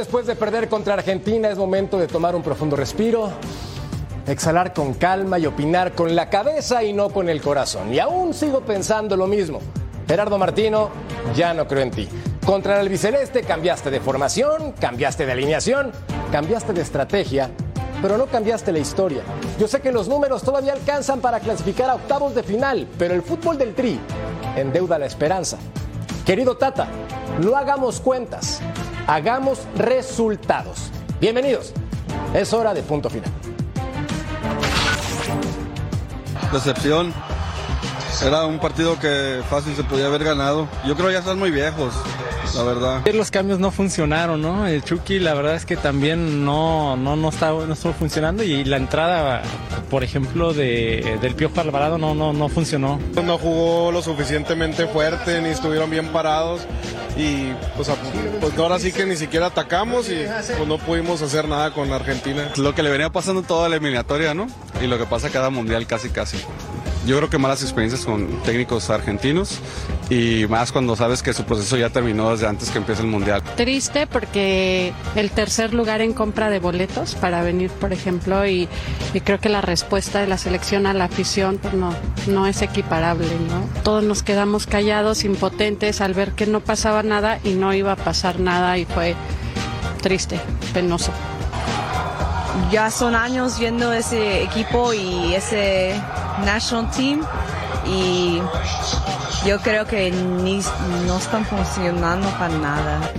después de perder contra Argentina es momento de tomar un profundo respiro, exhalar con calma y opinar con la cabeza y no con el corazón. Y aún sigo pensando lo mismo. Gerardo Martino, ya no creo en ti. Contra el albiceleste cambiaste de formación, cambiaste de alineación, cambiaste de estrategia, pero no cambiaste la historia. Yo sé que los números todavía alcanzan para clasificar a octavos de final, pero el fútbol del Tri endeuda la esperanza. Querido Tata, no hagamos cuentas, hagamos resultados. Bienvenidos. Es hora de punto final. Decepción. Era un partido que fácil se podía haber ganado. Yo creo que ya están muy viejos, la verdad. Los cambios no funcionaron, ¿no? El Chucky, la verdad es que también no, no, no, está, no estuvo funcionando y la entrada, por ejemplo, de, del Piojo Alvarado no, no, no funcionó. No jugó lo suficientemente fuerte, ni estuvieron bien parados y pues, pues ahora sí que ni siquiera atacamos y pues no pudimos hacer nada con Argentina. Lo que le venía pasando toda la eliminatoria, ¿no? Y lo que pasa cada mundial casi casi. Yo creo que malas experiencias con técnicos argentinos y más cuando sabes que su proceso ya terminó desde antes que empiece el mundial. Triste porque el tercer lugar en compra de boletos para venir, por ejemplo, y, y creo que la respuesta de la selección a la afición pues no, no es equiparable, ¿no? Todos nos quedamos callados, impotentes al ver que no pasaba nada y no iba a pasar nada y fue triste, penoso. ya son años viendo ese equipo y ese national team y yo creo que ni, no están funcionando para nada.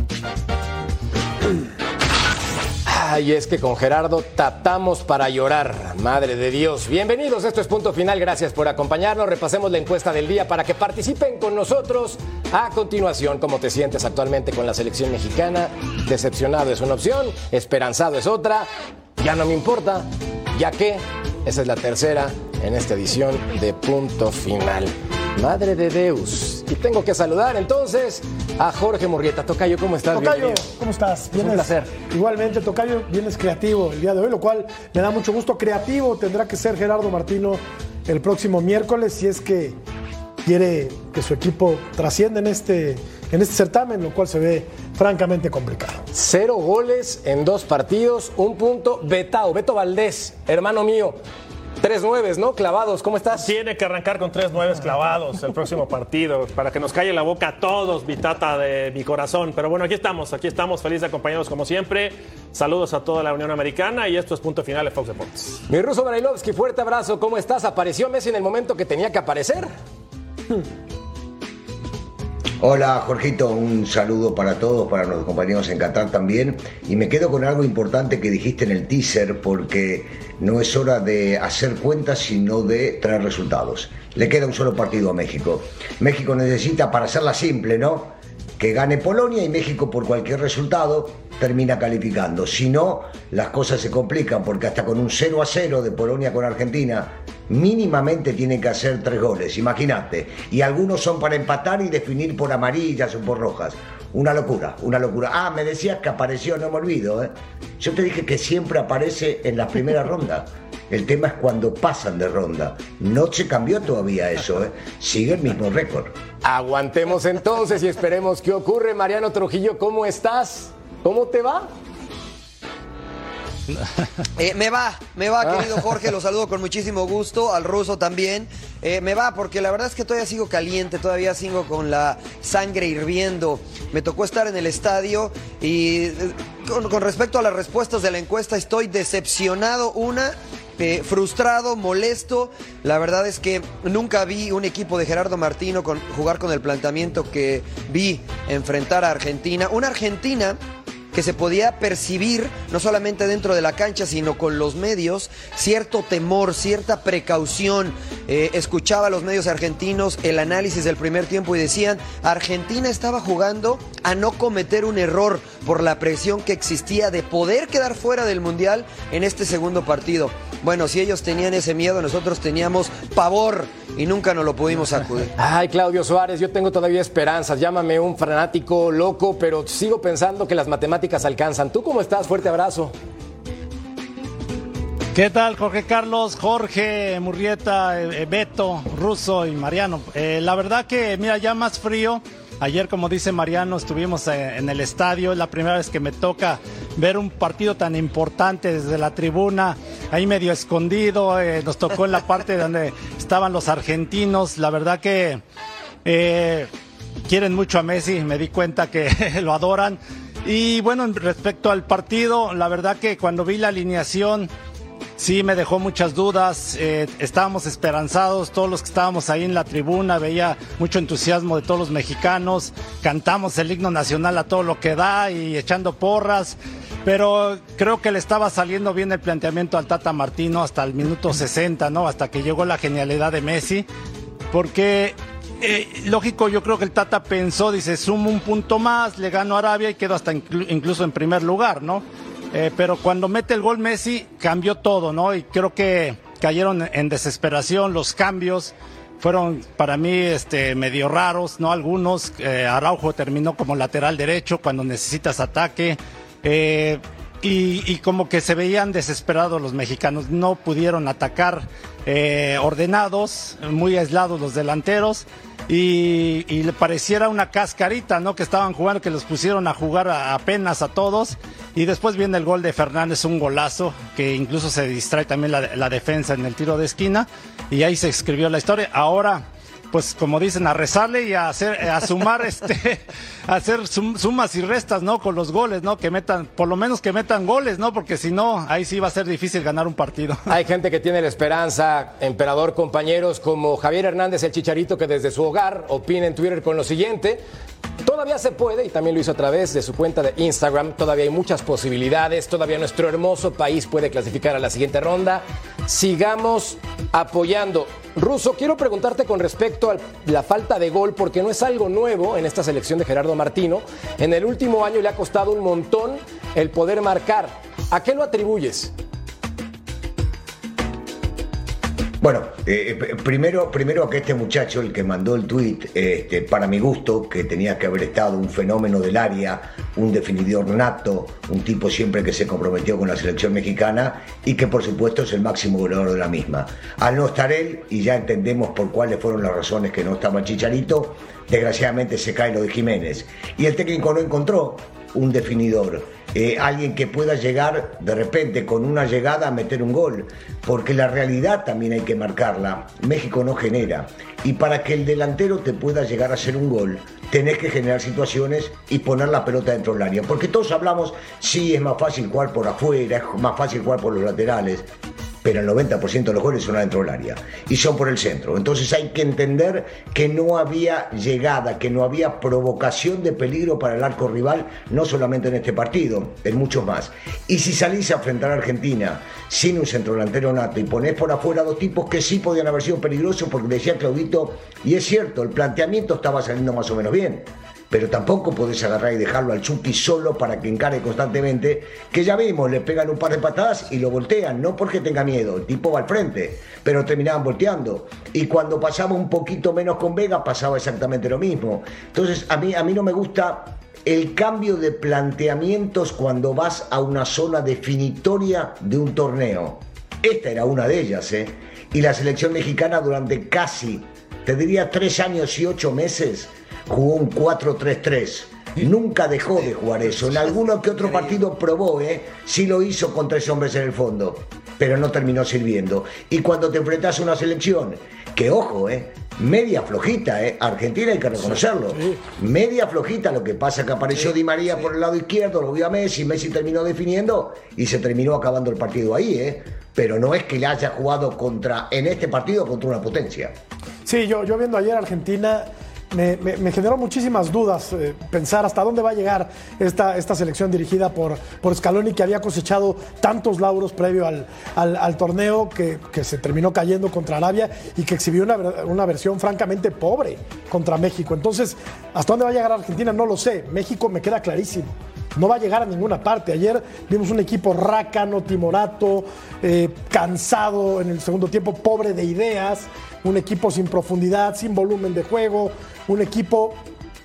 Ay, es que con Gerardo tapamos para llorar. Madre de Dios. Bienvenidos, esto es Punto Final. Gracias por acompañarnos. Repasemos la encuesta del día para que participen con nosotros. A continuación, ¿cómo te sientes actualmente con la selección mexicana? Decepcionado es una opción, esperanzado es otra. Ya no me importa, ya que esa es la tercera en esta edición de Punto Final. Madre de Deus. Y tengo que saludar entonces a Jorge Murrieta. Tocayo, ¿cómo estás? Tocayo, Bienvenido. ¿cómo estás? un placer. Igualmente, Tocayo, vienes creativo el día de hoy, lo cual me da mucho gusto. Creativo tendrá que ser Gerardo Martino el próximo miércoles si es que quiere que su equipo trascienda en este, en este certamen, lo cual se ve francamente complicado. Cero goles en dos partidos, un punto. Betao, Beto Valdés, hermano mío. Tres nueves, ¿no? Clavados, ¿cómo estás? Tiene que arrancar con tres nueves clavados el próximo partido para que nos calle la boca a todos, vitata de mi corazón. Pero bueno, aquí estamos, aquí estamos, felices de acompañarnos como siempre. Saludos a toda la Unión Americana y esto es punto final de Fox Deportes. Mi ruso Brailovsky, fuerte abrazo, ¿cómo estás? ¿Apareció Messi en el momento que tenía que aparecer? Hola Jorgito, un saludo para todos, para los compañeros en Qatar también. Y me quedo con algo importante que dijiste en el teaser, porque no es hora de hacer cuentas, sino de traer resultados. Le queda un solo partido a México. México necesita, para hacerla simple, ¿no? Que gane Polonia y México por cualquier resultado termina calificando. Si no, las cosas se complican, porque hasta con un 0 a 0 de Polonia con Argentina, mínimamente tienen que hacer tres goles, imagínate. Y algunos son para empatar y definir por amarillas o por rojas. Una locura, una locura. Ah, me decías que apareció, no me olvido. ¿eh? Yo te dije que siempre aparece en la primera ronda. El tema es cuando pasan de ronda. No se cambió todavía eso, ¿eh? sigue el mismo récord. Aguantemos entonces y esperemos qué ocurre. Mariano Trujillo, ¿cómo estás? ¿Cómo te va? Eh, me va, me va, querido Jorge, lo saludo con muchísimo gusto, al ruso también. Eh, me va porque la verdad es que todavía sigo caliente, todavía sigo con la sangre hirviendo. Me tocó estar en el estadio y eh, con, con respecto a las respuestas de la encuesta estoy decepcionado, una, frustrado, molesto. La verdad es que nunca vi un equipo de Gerardo Martino con, jugar con el planteamiento que vi enfrentar a Argentina. Una Argentina que se podía percibir, no solamente dentro de la cancha, sino con los medios, cierto temor, cierta precaución. Eh, escuchaba a los medios argentinos el análisis del primer tiempo y decían, Argentina estaba jugando a no cometer un error por la presión que existía de poder quedar fuera del Mundial en este segundo partido. Bueno, si ellos tenían ese miedo, nosotros teníamos pavor y nunca nos lo pudimos acudir. Ay, Claudio Suárez, yo tengo todavía esperanzas. Llámame un fanático loco, pero sigo pensando que las matemáticas alcanzan. ¿Tú cómo estás? Fuerte abrazo. ¿Qué tal, Jorge Carlos, Jorge, Murrieta, eh, eh, Beto, Russo y Mariano? Eh, la verdad que, mira, ya más frío, Ayer, como dice Mariano, estuvimos en el estadio. Es la primera vez que me toca ver un partido tan importante desde la tribuna, ahí medio escondido. nos tocó en la parte donde estaban los argentinos. La verdad que quieren mucho a Messi, me di cuenta que lo adoran. Y bueno, respecto al partido, la verdad que cuando vi la alineación, sí me dejó muchas dudas. eh, estábamos esperanzados, todos los que estábamos ahí en la tribuna, veía mucho entusiasmo de todos los mexicanos. Cantamos el himno nacional a todo lo que da y echando porras. Pero creo que le estaba saliendo bien el planteamiento al Tata Martino hasta el minuto 60, ¿no? Hasta que llegó la genialidad de Messi. Porque eh, lógico, yo creo que el Tata pensó, dice, sumo un punto más, le gano a Arabia y quedo hasta inclu- incluso en primer lugar, ¿no? Eh, pero cuando mete el gol Messi, cambió todo, ¿no? Y creo que cayeron en desesperación los cambios. Fueron para mí este, medio raros, ¿no? Algunos. eh, Araujo terminó como lateral derecho cuando necesitas ataque. Eh, y, como que se veían desesperados los mexicanos, no pudieron atacar ordenados, muy aislados los delanteros y, le pareciera una cascarita, ¿no? Que estaban jugando, que los pusieron a jugar apenas a todos y después viene el gol de Fernández, un golazo que incluso se distrae también la defensa en el tiro de esquina y ahí se escribió la historia. Ahora pues como dicen, a rezarle y a hacer, a sumar este, a hacer sum- sumas y restas, ¿no? Con los goles, ¿no? Que metan, por lo menos que metan goles, ¿no? Porque si no, ahí sí va a ser difícil ganar un partido. Hay gente que tiene la esperanza, emperador, compañeros como Javier Hernández, el chicharito, que desde su hogar opina en Twitter con lo siguiente. Todavía se puede, y también lo hizo a través de su cuenta de Instagram, todavía hay muchas posibilidades, todavía nuestro hermoso país puede clasificar a la siguiente ronda. Sigamos apoyando. Ruso, quiero preguntarte con respecto a la falta de gol, porque no es algo nuevo en esta selección de Gerardo Martino. En el último año le ha costado un montón el poder marcar. ¿A qué lo atribuyes? Bueno, eh, eh, primero, primero que este muchacho, el que mandó el tuit, este, para mi gusto, que tenía que haber estado un fenómeno del área, un definidor nato, un tipo siempre que se comprometió con la selección mexicana y que por supuesto es el máximo goleador de la misma. Al no estar él, y ya entendemos por cuáles fueron las razones que no estaba Chicharito, desgraciadamente se cae lo de Jiménez. Y el técnico no encontró un definidor, eh, alguien que pueda llegar de repente con una llegada a meter un gol, porque la realidad también hay que marcarla. México no genera. Y para que el delantero te pueda llegar a hacer un gol, tenés que generar situaciones y poner la pelota dentro del área. Porque todos hablamos, sí, es más fácil jugar por afuera, es más fácil jugar por los laterales pero el 90% de los goles son adentro del área y son por el centro. Entonces hay que entender que no había llegada, que no había provocación de peligro para el arco rival, no solamente en este partido, en muchos más. Y si salís a enfrentar a Argentina sin un centro delantero nato y ponés por afuera dos tipos que sí podían haber sido peligrosos, porque decía Claudito, y es cierto, el planteamiento estaba saliendo más o menos bien pero tampoco podés agarrar y dejarlo al Chucky solo para que encare constantemente, que ya vimos, le pegan un par de patadas y lo voltean, no porque tenga miedo, el tipo va al frente, pero terminaban volteando. Y cuando pasaba un poquito menos con Vega, pasaba exactamente lo mismo. Entonces, a mí, a mí no me gusta el cambio de planteamientos cuando vas a una zona definitoria de un torneo. Esta era una de ellas, ¿eh? Y la selección mexicana durante casi, te diría, tres años y ocho meses, jugó un 4-3-3. Nunca dejó de jugar eso. En alguno que otro partido probó, ¿eh? Sí lo hizo con tres hombres en el fondo, pero no terminó sirviendo. Y cuando te enfrentas a una selección, que ojo, ¿eh? Media flojita, ¿eh? Argentina hay que reconocerlo. Media flojita, lo que pasa que apareció Di María por el lado izquierdo, lo vio a Messi, Messi terminó definiendo y se terminó acabando el partido ahí, ¿eh? Pero no es que le haya jugado contra, en este partido, contra una potencia. Sí, yo, yo viendo ayer Argentina, me, generó muchísimas dudas eh, pensar hasta dónde va a llegar esta, esta selección dirigida por, por Scaloni, que había cosechado tantos lauros previo al, al- torneo, que, que se terminó cayendo contra Arabia y que exhibió una, una versión francamente pobre contra México. Entonces, ¿hasta dónde va a llegar Argentina? No lo sé. México me queda clarísimo. No va a llegar a ninguna parte. Ayer vimos un equipo rácano, timorato, eh, cansado en el segundo tiempo, pobre de ideas, un equipo sin profundidad, sin volumen de juego, un equipo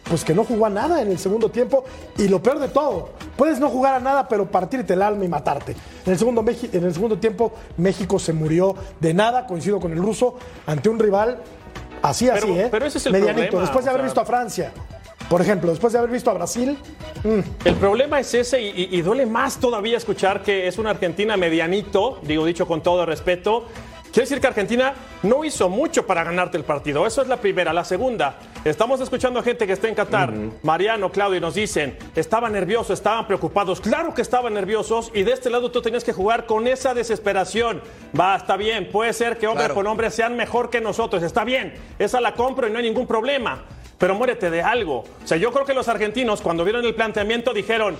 pues que no jugó a nada en el segundo tiempo y lo peor de todo, puedes no jugar a nada pero partirte el alma y matarte. En el segundo, en el segundo tiempo México se murió de nada, coincido con el ruso, ante un rival así, así, ¿eh? pero ese es el Medianito, problema, después de haber sea- visto a Francia. Por ejemplo, después de haber visto a Brasil, El problema es ese y, y- y duele más todavía escuchar que es una Argentina medianito, digo dicho con todo respeto. Quiere decir que Argentina no hizo mucho para ganarte el partido. Eso es la primera. La segunda, estamos escuchando a gente que está en Qatar, Mariano, Claudio, y nos dicen, estaban nerviosos, estaban preocupados. Claro que estaban nerviosos y de este lado tú tenías que jugar con esa desesperación. Va, está bien, puede ser que hombre Claro. con hombre sean mejor que nosotros, está bien. Esa la compro y no hay ningún problema. Pero muérete de algo. O sea, yo creo que los argentinos cuando vieron el planteamiento dijeron,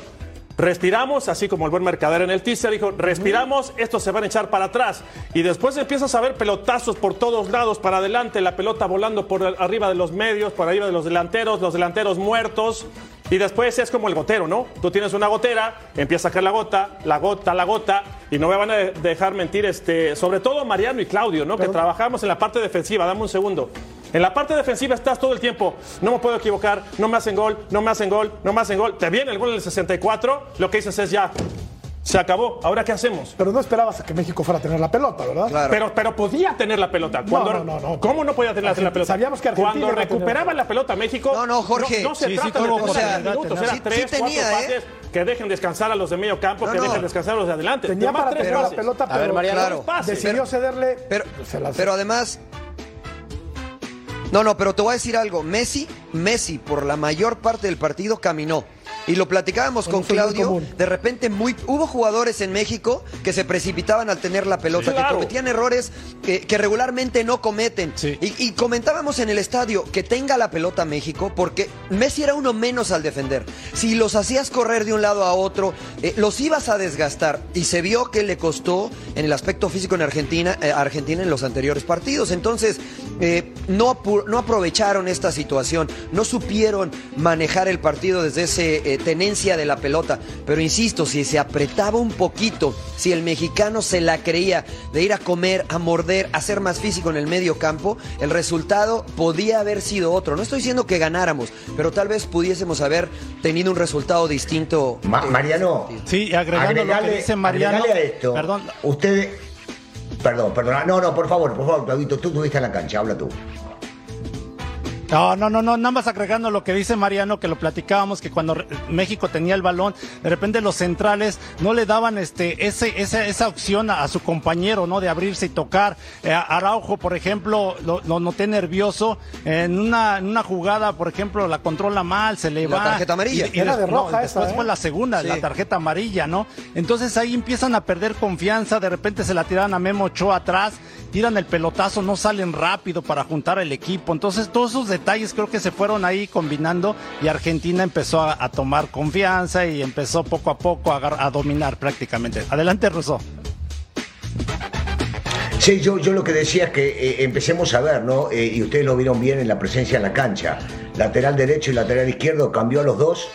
respiramos, así como el buen mercader en el teaser dijo, respiramos, estos se van a echar para atrás. Y después empiezas a ver pelotazos por todos lados, para adelante, la pelota volando por arriba de los medios, por arriba de los delanteros, los delanteros muertos. Y después es como el gotero, ¿no? Tú tienes una gotera, empieza a caer la gota, la gota, la gota, y no me van a de- dejar mentir, este, sobre todo Mariano y Claudio, ¿no? Que trabajamos en la parte defensiva, dame un segundo. En la parte defensiva estás todo el tiempo, no me puedo equivocar, no me hacen gol, no me hacen gol, no me hacen gol. Te viene el gol en el 64, lo que dices es ya, se acabó, ¿ahora qué hacemos? pero no esperabas a que México fuera a tener la pelota, ¿verdad? Claro. Pero, pero podía tener la pelota. Cuando, no, no, no. ¿Cómo no podía tener la- pelota? sabíamos que Argentina Cuando recuperaba la pelota México. No, no, Jorge. No, no se Sí, sí, trata de tener oportunidad, minutos, tenía. era Sí, tres, sí tenía, cuatro ¿eh? pases que dejen descansar a los de medio campo, No, que no. dejen descansar a los de adelante. Tenía Nomás para tener la pelota, A ver, pero Mariano. Claro. Decidió cederle. Pero, pero además. No, no, pero te voy a decir algo. Messi, Messi, por la mayor parte del partido caminó. Y lo platicábamos con Claudio. De repente, muy, hubo jugadores en México que se precipitaban al tener la pelota, Sí, que claro. cometían errores que, que regularmente no cometen. Sí. Y, y comentábamos en el estadio que tenga la pelota México, porque Messi era uno menos al defender. Si los hacías correr de un lado a otro, eh, los ibas a desgastar. Y se vio que le costó en el aspecto físico en Argentina, eh, Argentina en los anteriores partidos. Entonces, eh, no, no aprovecharon esta situación, no supieron manejar el partido desde tenencia de la pelota. Pero insisto, si se apretaba un poquito, si el mexicano se la creía de ir a comer, a morder, a ser más físico en el medio campo, el resultado podía haber sido otro. No estoy diciendo que ganáramos, pero tal vez pudiésemos haber tenido un resultado distinto. Ma- Mariano, Sí, agregando lo que dice Mariano. agregale a esto. Perdón. Ustedes. Perdón, perdón. No, no, por favor, por favor, Claudito, tú estuviste en la cancha, habla tú. No, no, no, no, nada más agregando lo que dice Mariano, que lo platicábamos, que cuando México tenía el balón, de repente los centrales no le daban este, ese, esa, esa opción a, a su compañero, ¿no? De abrirse y tocar. Eh, Araujo, por ejemplo, lo, lo noté nervioso. En una, en una jugada, por ejemplo, la controla mal, se le Y la va. tarjeta amarilla. Era de no, roja esa, después ¿eh? fue la segunda, Sí. la tarjeta amarilla, ¿no? Entonces ahí empiezan a perder confianza, de repente se la tiran a Memo Ochoa atrás, tiran el pelotazo, no salen rápido para juntar el equipo. Entonces todos esos detalles creo que se fueron ahí combinando y Argentina empezó a, tomar confianza y empezó poco a poco a dominar prácticamente. Adelante, Russo. Sí, yo, yo lo que decía es que eh, empecemos a ver, ¿no? Eh, y ustedes lo vieron bien en la presencia en la cancha. Lateral derecho y lateral izquierdo cambió a los dos,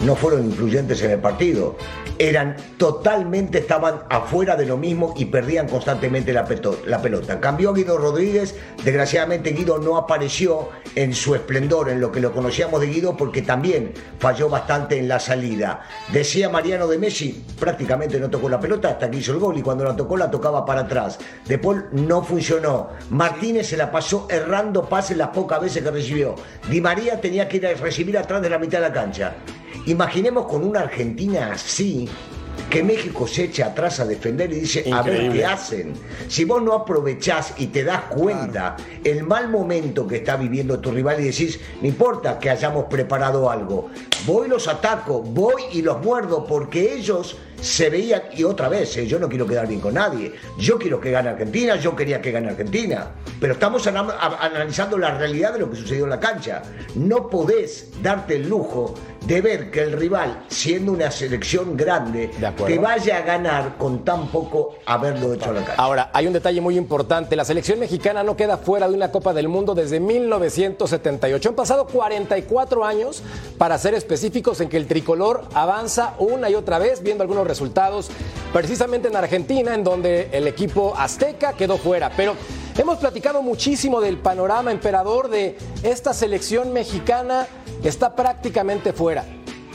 no fueron influyentes en el partido. Eran totalmente, estaban afuera de lo mismo y perdían constantemente la, pelota. Cambió a Guido Rodríguez, desgraciadamente Guido no apareció en su esplendor, en lo que lo conocíamos de Guido, porque también falló bastante en la salida. Decía Mariano de Messi, prácticamente no tocó la pelota hasta que hizo el gol y cuando la tocó la tocaba para atrás. De Paul no funcionó. Martínez se la pasó errando pases las pocas veces que recibió. Di María tenía que ir a recibir atrás de la mitad de la cancha. Imaginemos con una Argentina así, que México se echa atrás a defender y dice, a ver qué hacen. Si vos no aprovechás y te das cuenta el mal momento que está viviendo tu rival y decís, no importa que hayamos preparado algo, voy y los ataco, voy y los muerdo porque ellos se veían, y otra vez, eh, yo no quiero quedar bien con nadie, yo quiero que gane Argentina, yo quería que gane Argentina, pero estamos analizando la realidad de lo que sucedió en la cancha. No podés darte el lujo de ver que el rival, siendo una selección grande, te vaya a ganar con tan poco haberlo hecho a la cancha. Ahora, hay un detalle muy importante. La selección mexicana no queda fuera de una Copa del Mundo desde 1978. Han pasado 44 años, para ser específicos, en que el tricolor avanza una y otra vez, viendo algunos resultados, precisamente en Argentina, en donde el equipo azteca quedó fuera. Pero hemos platicado muchísimo del panorama emperador de esta selección mexicana que está prácticamente fuera.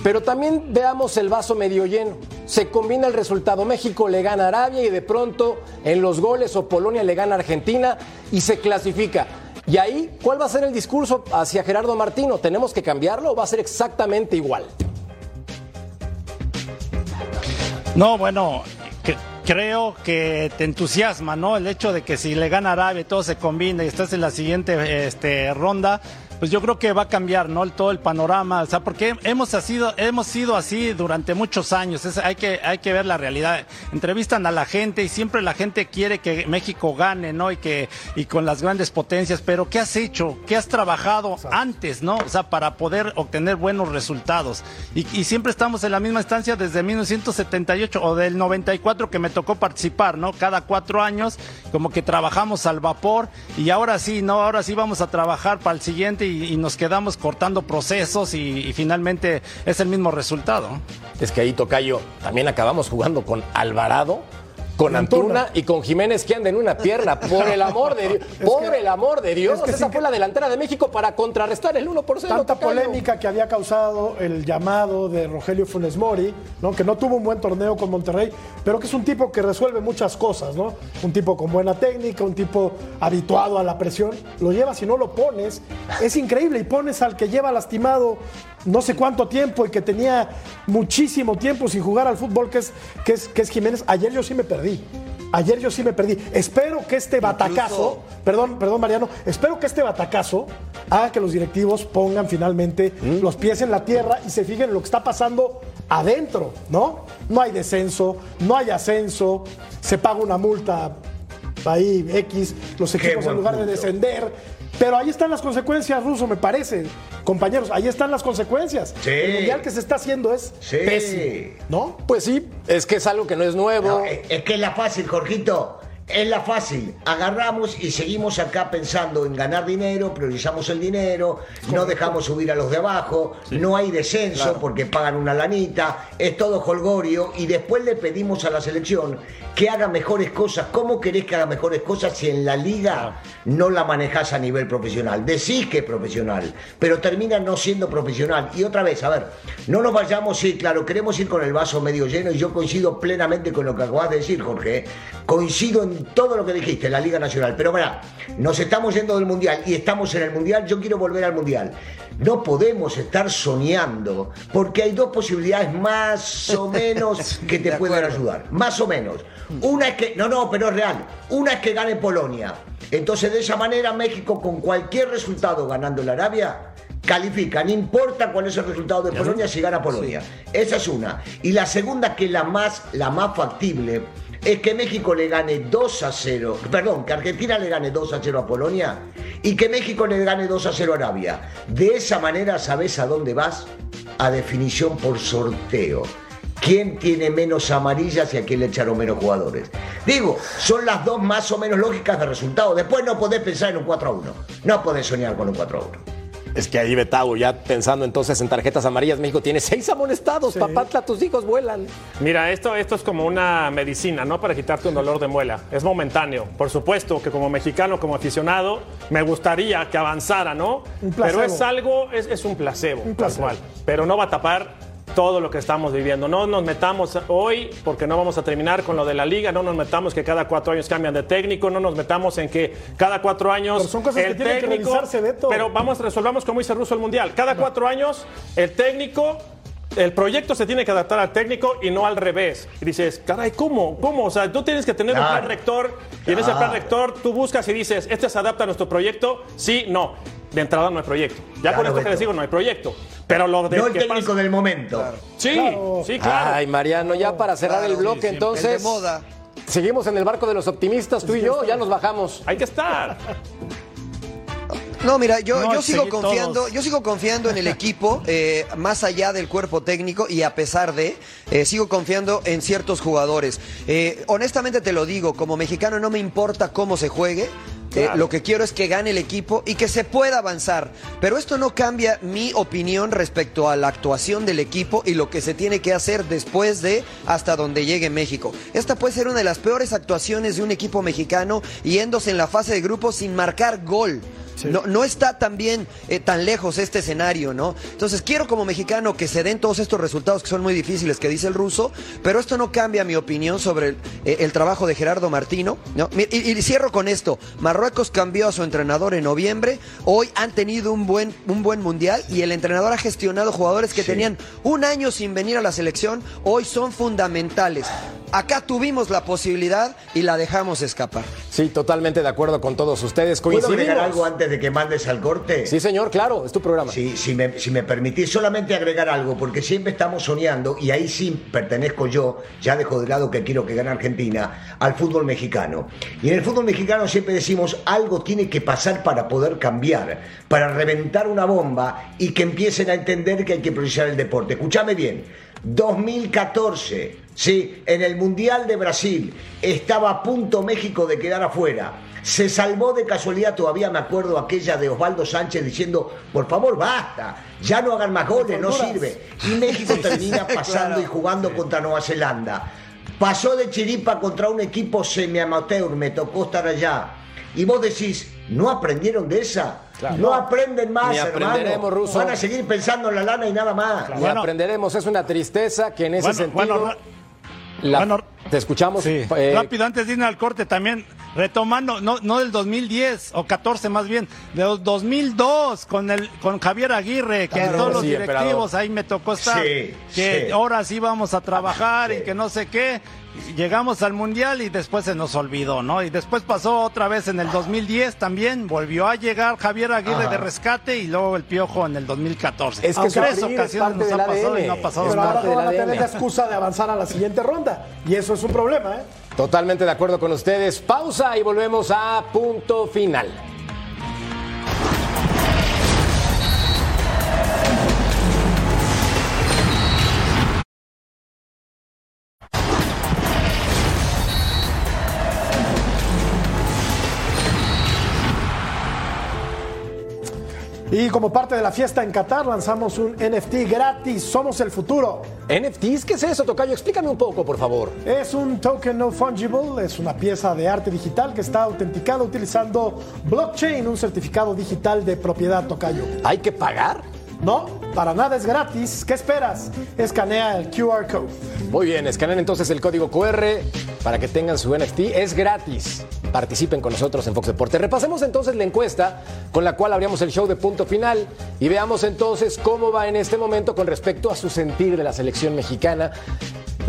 Pero también veamos el vaso medio lleno. Se combina el resultado. México le gana Arabia y de pronto en los goles o Polonia le gana Argentina y se clasifica. Y ahí, ¿cuál va a ser el discurso hacia Gerardo Martino? ¿Tenemos que cambiarlo o va a ser exactamente igual? No, bueno, creo que te entusiasma, ¿no? El hecho de que si le gana Arabia y todo se combina y estás en la siguiente este, ronda, pues yo creo que va a cambiar, ¿no? El- todo el panorama, o sea, porque hemos sido, hemos sido así durante muchos años, es- hay, que, hay que ver la realidad. Entrevistan a la gente y siempre la gente quiere que México gane, ¿no? Y, que, y con las grandes potencias, pero ¿qué has hecho? ¿Qué has trabajado antes, ¿no? O sea, para poder obtener buenos resultados. Y, y siempre estamos en la misma instancia desde 1978 o del 94 que me tocó participar, ¿no? Cada cuatro años, como que trabajamos al vapor y ahora sí, ¿no? Ahora sí vamos a trabajar para el siguiente y, y nos quedamos cortando procesos y, y finalmente es el mismo resultado. Es que ahí, Tocayo, también acabamos jugando con Alvarado, con Antuna y con Jiménez que anda en una pierna. Por el amor de Dios. Por el amor de Dios. es que Esa fue que- la delantera de México para contrarrestar el 1 por 0. Tanta polémica que había causado el llamado de Rogelio Funes Mori, ¿no? que no tuvo un buen torneo con Monterrey, pero que es un tipo que resuelve muchas cosas, ¿no? Un tipo con buena técnica, un tipo habituado a la presión. Lo llevas y no lo pones. Es increíble. Y pones al que lleva lastimado no sé cuánto tiempo y que tenía muchísimo tiempo sin jugar al fútbol, que es, que es, que es Jiménez. Ayer yo sí me perdí. Ayer yo sí me perdí. Espero que este batacazo, perdón, perdón Mariano, espero que este batacazo haga que los directivos pongan finalmente los pies en la tierra y se fijen en lo que está pasando adentro, ¿no? No hay descenso, no hay ascenso, se paga una multa ahí X, los equipos en lugar de descender. Pero ahí están las consecuencias, Ruso, me parece. Compañeros, ahí están las consecuencias. Sí. El mundial que se está haciendo es Sí. pésimo, ¿no? Pues sí, es que es algo que no es nuevo. No, es, es que es la fácil, Jorgito. Es la fácil. Agarramos y seguimos acá pensando en ganar dinero, priorizamos el dinero, no dejamos subir a los de abajo, no hay descenso porque pagan una lanita, es todo holgorio y después le pedimos a la selección que haga mejores cosas. ¿Cómo querés que haga mejores cosas si en la liga no la manejás a nivel profesional? Decís que es profesional, pero termina no siendo profesional. Y otra vez, a ver, no nos vayamos, sí, claro, queremos ir con el vaso medio lleno y yo coincido plenamente con lo que acabas de decir, Jorge. ¿eh? Coincido en todo lo que dijiste, la Liga Nacional. Pero mira, nos estamos yendo del Mundial y estamos en el Mundial, yo quiero volver al Mundial. No podemos estar soñando porque hay dos posibilidades más o menos que te acuerdo. ayudar. Más o menos. Una es que, no, no, pero es real. Una es que gane Polonia. Entonces, de esa manera, México, con cualquier resultado ganando la Arabia, califica. No importa cuál es el resultado de Polonia si gana Polonia. Esa es una. Y la segunda, que es la más, la más factible, es que México le gane 2 a 0. Perdón, que Argentina le gane 2 a 0 a Polonia y que México le gane 2 a 0 a Arabia. De esa manera, ¿sabes a dónde vas? A definición por sorteo. ¿Quién tiene menos amarillas y a quién le echaron menos jugadores? Digo, son las dos más o menos lógicas de resultado. Después no podés pensar en un 4 a 1. No podés soñar con un 4 a 1. Es que ahí Betau, ya pensando entonces en tarjetas amarillas, México tiene seis amonestados. Papatla, tus hijos vuelan. Mira, esto, esto es como una medicina, ¿no? Para quitarte un dolor de muela. Es momentáneo. Por supuesto que como mexicano, como aficionado, me gustaría que avanzara, ¿no? Un placebo. Pero es algo, es, es un placebo, Un tal placebo. cual. Pero no va a tapar todo lo que estamos viviendo. No nos metamos hoy, porque no vamos a terminar con lo de la liga, no nos metamos que cada cuatro años cambian de técnico, no nos metamos en que cada cuatro años Pero son cosas que el tienen que técnico... revisarse, Beto. Pero vamos, resolvamos como dice Russo el Mundial. Cada cuatro años el técnico el proyecto se tiene que adaptar al técnico y no al revés. Y dices, caray, ¿cómo? ¿Cómo? O sea, tú tienes que tener un plan rector y en ese plan rector tú buscas y dices, ¿este se adapta a nuestro proyecto? Sí, no. De entrada no hay proyecto. Ya Claro, con esto que Beto. les digo, no hay proyecto. Pero lo de No el técnico pasa- del momento. Sí, Claro. sí, claro. Ay, Mariano, ya para cerrar Claro, el bloque, sí, entonces. El de moda. Seguimos en el barco de los optimistas, tú y yo, ya nos bajamos. Hay que estar. No, mira, yo, No, yo sigo confiando, todos. yo sigo confiando en el equipo, eh, más allá del cuerpo técnico y a pesar de, eh, sigo confiando en ciertos jugadores. Eh, honestamente te lo digo, como mexicano no me importa cómo se juegue. Eh, lo que quiero es que gane el equipo y que se pueda avanzar. Pero esto no cambia mi opinión respecto a la actuación del equipo y lo que se tiene que hacer después de hasta donde llegue México. Esta puede ser una de las peores actuaciones de un equipo mexicano yéndose en la fase de grupo sin marcar gol. No, no está también eh, tan lejos este escenario, ¿no? Entonces quiero como mexicano que se den todos estos resultados que son muy difíciles, que dice el ruso, pero esto no cambia mi opinión sobre el, eh, el trabajo de Gerardo Martino. ¿no? Y, y cierro con esto. Marruecos cambió a su entrenador en noviembre, hoy han tenido un buen, un buen mundial y el entrenador ha gestionado jugadores que tenían un año sin venir a la selección, hoy son fundamentales. Acá tuvimos la posibilidad y la dejamos escapar. Sí, totalmente de acuerdo con todos ustedes. ¿Puedo Coincidimos. agregar algo antes de que mandes al corte? Sí, señor, claro, es tu programa. Sí, si me, si me permitís solamente agregar algo, porque siempre estamos soñando, y ahí sí pertenezco yo, ya dejo de lado que quiero que gane Argentina, al fútbol mexicano. Y en el fútbol mexicano siempre decimos, algo tiene que pasar para poder cambiar, para reventar una bomba y que empiecen a entender que hay que priorizar el deporte. Escúchame bien, 2014, sí, en el Mundial de Brasil, estaba a punto México de quedar afuera. Se salvó de casualidad, todavía me acuerdo aquella de Osvaldo Sánchez diciendo, por favor, basta, ya no hagan más goles, no sirve. Y México termina pasando y jugando contra Nueva Zelanda. Pasó de chiripa contra un equipo semi-amateur, me tocó estar allá. Y vos decís, ¿no aprendieron de esa? No aprenden más, hermano. Ruso. Van a seguir pensando en la lana y nada más. Y aprenderemos, es una tristeza que en ese Bueno, sentido. bueno, la- bueno, te escuchamos. Sí. eh, Rápido, antes de irnos al corte también, retomando, no, no del 2010 o 14 más bien, de 2002 con el con Javier Aguirre, que También, todos los directivos emperador. ahí me tocó estar, Sí, que sí. ahora sí vamos a trabajar y que no sé qué. Llegamos al Mundial y después se nos olvidó, ¿no? Y después pasó otra vez en el 2010 también, volvió a llegar Javier Aguirre Ajá. de rescate y luego el Piojo en el 2014. Es que Tres ocasiones nos ha pasado ADN. y no ha pasado Es Pero ahora parte no van a tener ADN. la excusa de avanzar a la siguiente ronda. Y eso es un problema, ¿eh? Totalmente de acuerdo con ustedes. Pausa y volvemos a punto final. Y como parte de la fiesta en Qatar, lanzamos un NFT gratis. Somos el futuro. NFTs, ¿qué es eso, Tocayo? Explícame un poco, por favor. Es un token no fungible, es una pieza de arte digital que está autenticada utilizando blockchain, un certificado digital de propiedad tocayo. ¿Hay que pagar? No, para nada es gratis. ¿Qué esperas? Escanea el QR code. Muy bien, escaneen entonces el código QR para que tengan su NFT. Es gratis. Participen con nosotros en Fox Deportes. Repasemos entonces la encuesta con la cual abríamos el show de punto final y veamos entonces cómo va en este momento con respecto a su sentir de la selección mexicana.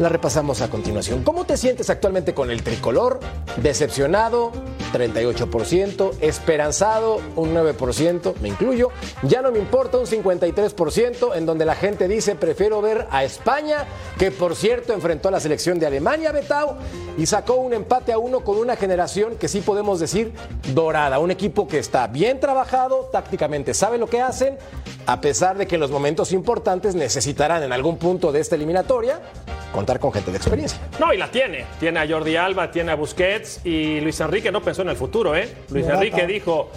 La repasamos a continuación. ¿Cómo te sientes actualmente con el tricolor? Decepcionado, 38%, esperanzado, un 9%, me incluyo. Ya no me importa, un 53%, en donde la gente dice prefiero ver a España, que por cierto enfrentó a la selección de Alemania, Betao, y sacó un empate a uno con una generación que sí podemos decir dorada. Un equipo que está bien trabajado, tácticamente sabe lo que hacen, a pesar de que en los momentos importantes necesitarán en algún punto de esta eliminatoria contar con gente de experiencia. No, y la tiene. Tiene a Jordi Alba, tiene a Busquets y Luis Enrique no pensó en el futuro, ¿eh? Luis. Enrique dijo,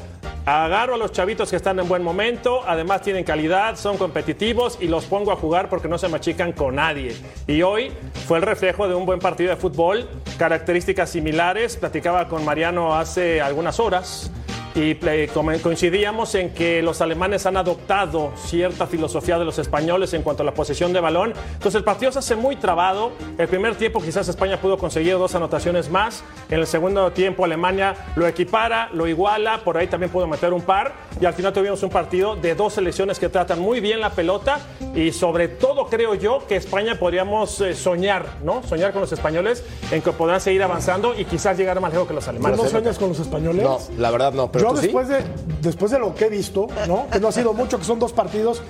agarro a los chavitos que están en buen momento, además tienen calidad, son competitivos y los pongo a jugar porque no se machican con nadie. Y hoy fue el reflejo de un buen partido de fútbol, características similares, platicaba con Mariano hace algunas horas. Y eh, coincidíamos en que los alemanes han adoptado cierta filosofía de los españoles en cuanto a la posesión de balón. Entonces el partido se hace muy trabado. El primer tiempo quizás España pudo conseguir dos anotaciones más. En el segundo tiempo Alemania lo equipara, lo iguala, por ahí también pudo meter un par. Y al final tuvimos un partido de dos selecciones que tratan muy bien la pelota. Y sobre todo creo yo que España podríamos eh, soñar, ¿no? Soñar con los españoles en que podrán seguir avanzando y quizás llegar más lejos que los ¿Tú alemanes. no sueñas con los españoles? No, la verdad no, pero Yo tú sí. después de, después de lo que he visto, ¿no? Que no ha sido mucho, que son dos partidos.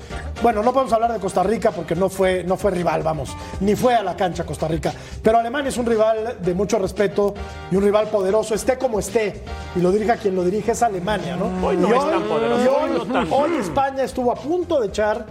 Bueno, no podemos hablar de Costa Rica porque no fue, no fue rival, vamos. Ni fue a la cancha Costa Rica. Pero Alemania es un rival de mucho respeto y un rival poderoso, esté como esté. Y lo dirija quien lo dirige es Alemania, ¿no? Hoy no y es tan poderoso, y hoy hoy, no tanto. hoy España estuvo a punto de echar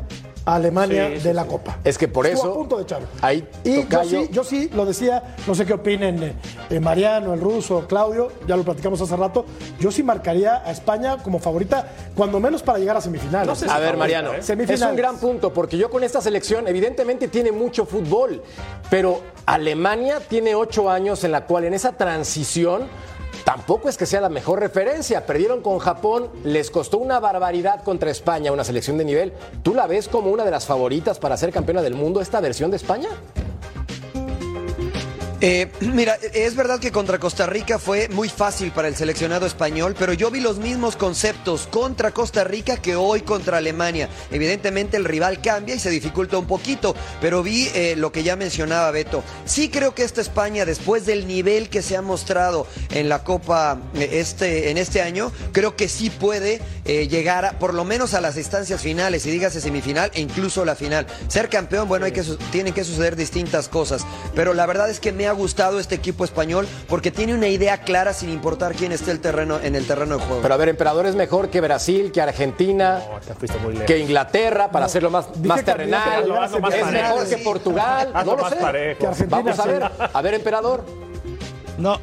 a Alemania Sí, sí, de la sí. Copa. Es que por Estuvo eso, a punto de echarlo. ahí, y yo sí, yo sí lo decía, no sé qué opinen eh, eh, Mariano, el ruso, Claudio, ya lo platicamos hace rato. Yo sí marcaría a España como favorita, cuando menos para llegar a semifinales. No sé A ver, favorita, Mariano, ¿eh? es Semifinales. un gran punto porque yo con esta selección evidentemente tiene mucho fútbol, pero Alemania tiene ocho años en la cual en esa transición tampoco es que sea la mejor referencia. Perdieron con Japón, les costó una barbaridad contra España, una selección de nivel. ¿Tú la ves como una de las favoritas para ser campeona del mundo esta versión de España? Eh, mira, es verdad que contra Costa Rica fue muy fácil para el seleccionado español, pero yo vi los mismos conceptos contra Costa Rica que hoy contra Alemania. Evidentemente el rival cambia y se dificulta un poquito, pero vi eh, lo que ya mencionaba Beto. Sí creo que esta España, después del nivel que se ha mostrado en la Copa eh, este, en este año, creo que sí puede eh, llegar a, por lo menos a las instancias finales, y dígase semifinal e incluso la final. Ser campeón, bueno, hay que, tienen que suceder distintas cosas, pero la verdad es que me ha gustado este equipo español porque tiene una idea clara sin importar quién esté el terreno, en el terreno de juego. Pero a ver, Emperador es mejor que Brasil, que Argentina, Te fuiste muy lejos. que Inglaterra, para No, hacerlo más, más terrenal. lo hace más Es parejo. mejor que. Portugal. Hazlo No lo más sé. Vamos a ver. A ver, Emperador. No.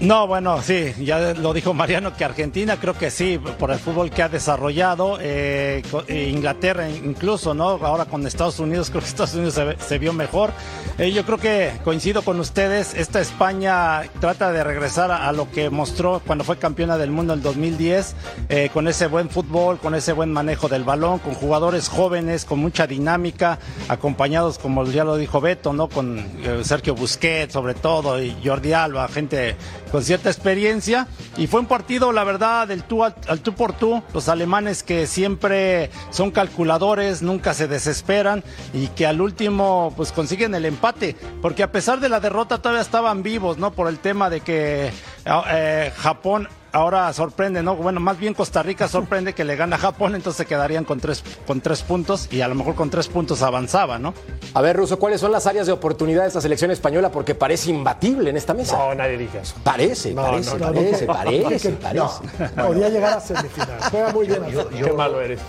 No, bueno, sí, ya lo dijo Mariano que Argentina creo que sí, por el fútbol que ha desarrollado, eh, eh, Inglaterra incluso, ¿no? Ahora con Estados Unidos, creo que Estados Unidos se, vio mejor. Eh, yo creo que coincido con ustedes, esta España trata de regresar a, lo que mostró cuando fue campeona del mundo en 2010, eh, con ese buen fútbol, con ese buen manejo del balón, con jugadores jóvenes, con mucha dinámica, acompañados, como ya lo dijo Beto, ¿no? Con Sergio Busquets, sobre todo, y Jordi Alba, gente con cierta experiencia. Y fue un partido, la verdad, del tú al, tú por tú. Los alemanes que siempre son calculadores, nunca se desesperan y que al último, pues consiguen el empate. Porque a pesar de la derrota, todavía estaban vivos, ¿no? Por el tema de que eh, Japón ahora sorprende, ¿no? Bueno, más bien Costa Rica sorprende que le gana a Japón, entonces se quedarían con tres, con tres puntos y a lo mejor con tres puntos avanzaba, ¿no? A ver, Ruso, ¿cuáles son las áreas de oportunidad de esta selección española? Porque parece imbatible en esta mesa. No, nadie dije eso. Parece, No, parece, no, no, parece, no. parece, No. parece. Podría llegar a semifinal. Juega muy bien. Yo- yo- Qué malo eres.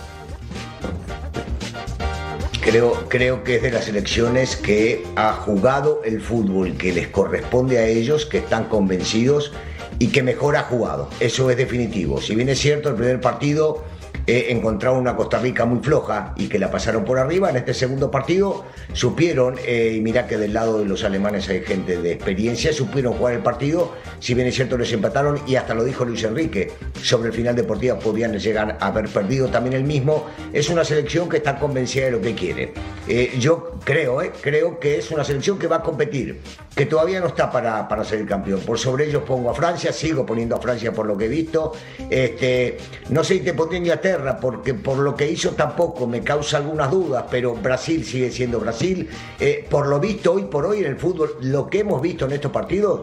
Creo, creo que es de las selecciones que ha jugado el fútbol que les corresponde a ellos, que están convencidos y que mejor ha jugado. Eso es definitivo. Si bien es cierto, el primer partido encontraron una Costa Rica muy floja y que la pasaron por arriba, en este segundo partido supieron, eh, y mira que del lado de los alemanes hay gente de experiencia, supieron jugar el partido, si bien es cierto les empataron y hasta lo dijo Luis Enrique, sobre el final de partida podían llegar a haber perdido también el mismo, es una selección que está convencida de lo que quiere. Eh, yo creo, eh, creo que es una selección que va a competir, que todavía no está para, para ser el campeón. Por sobre ellos pongo a Francia, sigo poniendo a Francia por lo que he visto. Este, no sé te pondría Inglaterra, porque por lo que hizo tampoco me causa algunas dudas, pero Brasil sigue siendo Brasil. Eh, por lo visto hoy por hoy en el fútbol, lo que hemos visto en estos partidos,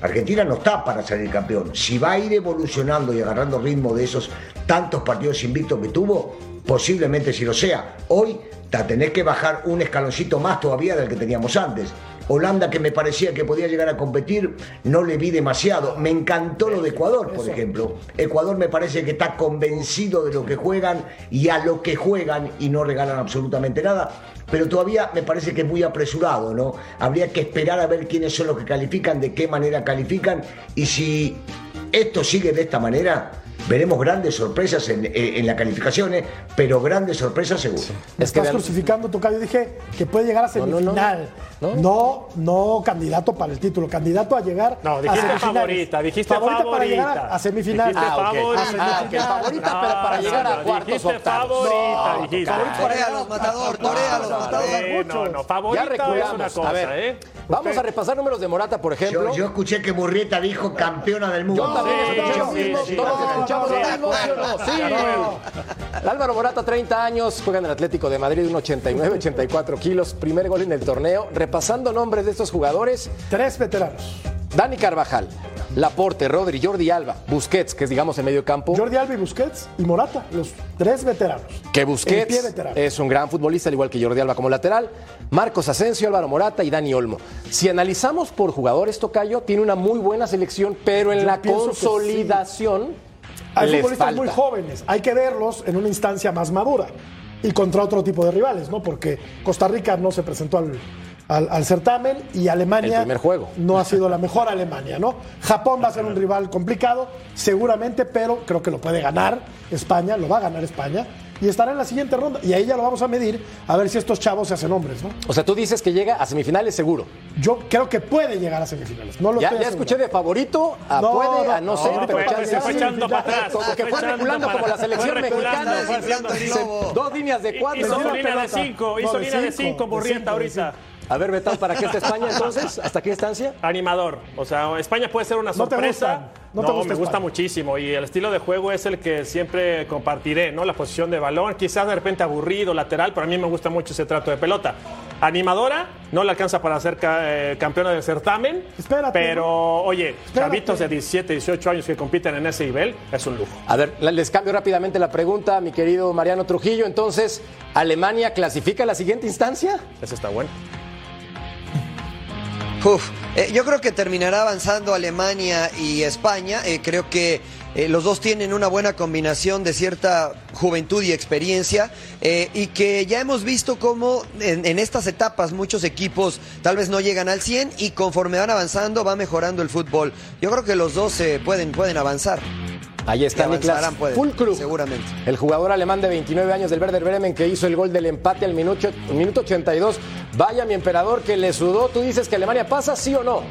Argentina no está para salir campeón. Si va a ir evolucionando y agarrando ritmo de esos tantos partidos invictos que tuvo, posiblemente si lo sea. Hoy te tenés que bajar un escaloncito más todavía del que teníamos antes. Holanda, que me parecía que podía llegar a competir, no le vi demasiado. Me encantó lo de Ecuador, por ejemplo. Ecuador me parece que está convencido de lo que juegan y a lo que juegan y no regalan absolutamente nada. Pero todavía me parece que es muy apresurado, ¿no? Habría que esperar a ver quiénes son los que califican, de qué manera califican y si esto sigue de esta manera. Veremos grandes sorpresas en, en las calificaciones, pero grandes sorpresas seguro. Me Es que estás vean- crucificando, Tocayo. Dije que puede llegar a No, no, no. semifinal. No. No, no, candidato para el título, candidato a llegar No, a dijiste semifinales. favorita, dijiste favorita para llegar favorita. a, a. Dijiste Ah, ok. favorita. Ah, ok, favorita, pero para llegar a no, cuartos, octavos. favorita, No, dijiste. tocayo. Toréalos, matador, toréalos, no, matador. Eh, no, no, Ya favorita es una cosa, A ver, ¿eh? vamos Usted- a repasar números de Morata, por ejemplo. Yo, yo escuché que Murrieta dijo campeona del mundo. Yo también Sí, escuché lo sí, mismo, sí, sí, escuchamos sí. Álvaro Morata, 30 años, juega en el Atlético de Madrid, un 89, 84 kilos, primer gol en el torneo. Repasando nombres de estos jugadores, Tres veteranos. Dani Carvajal, Laporte, Rodri, Jordi Alba, Busquets, que es digamos el medio campo, Jordi Alba y Busquets y Morata, los tres veteranos. que Busquets veterano. es un gran futbolista, al igual que Jordi Alba como lateral, Marcos Asensio, Álvaro Morata y Dani Olmo. Si analizamos por jugadores, Tocayo tiene una muy buena selección, pero en Yo la consolidación Hay les futbolistas falta. muy jóvenes, hay que verlos en una instancia más madura y contra otro tipo de rivales, ¿no? Porque Costa Rica no se presentó al, al- al certamen y Alemania El primer juego. no ha sido la mejor Alemania, ¿no? Japón va a ser un rival complicado, seguramente, pero creo que lo puede ganar España, lo va a ganar España. Y estará en la siguiente ronda. Y ahí ya lo vamos a medir a ver si estos chavos se hacen hombres, ¿no? O sea, tú dices que llega a semifinales seguro. Yo creo que puede llegar a semifinales. No lo ya, ya escuché de favorito a No, puede, a no, no, sé, no, pero chance se fue echando para atrás, Como que fue reculando como la selección mexicana. Dos líneas de cuatro. Hizo línea de cinco, No, hizo línea de cinco, de ahorita. A ver, Betal, ¿para qué está España entonces? ¿Hasta qué instancia? Animador. O sea, España puede ser una ¿No te sorpresa. ¿No te gusta me gusta España? muchísimo. Y el estilo de juego es el que siempre compartiré, ¿no? La posición de balón, quizás de repente aburrido, lateral, pero a mí me gusta mucho ese trato de pelota. Animadora, no le alcanza para ser ca- eh, campeona del certamen. Espérate, Pero, oye, Espérate. chavitos de 17, 18 años que compiten en ese nivel, es un lujo. A ver, les cambio rápidamente la pregunta, mi querido Mariano Trujillo. Entonces, ¿Alemania clasifica a la siguiente instancia? Ese está bueno. Uf, eh, yo creo que terminará avanzando Alemania y España. Eh, creo que eh, los dos tienen una buena combinación de cierta juventud y experiencia eh, y que ya hemos visto cómo en, estas etapas muchos equipos tal vez no llegan al 100 y conforme van avanzando va mejorando el fútbol. Yo creo que los dos eh, pueden, pueden avanzar. Ahí está Niklas Fulkrug, seguramente. el jugador alemán de 29 años del Werder Bremen que hizo el gol del empate al minuto, minuto 82. Vaya mi emperador que le sudó. ¿Tú dices que Alemania pasa, sí o no?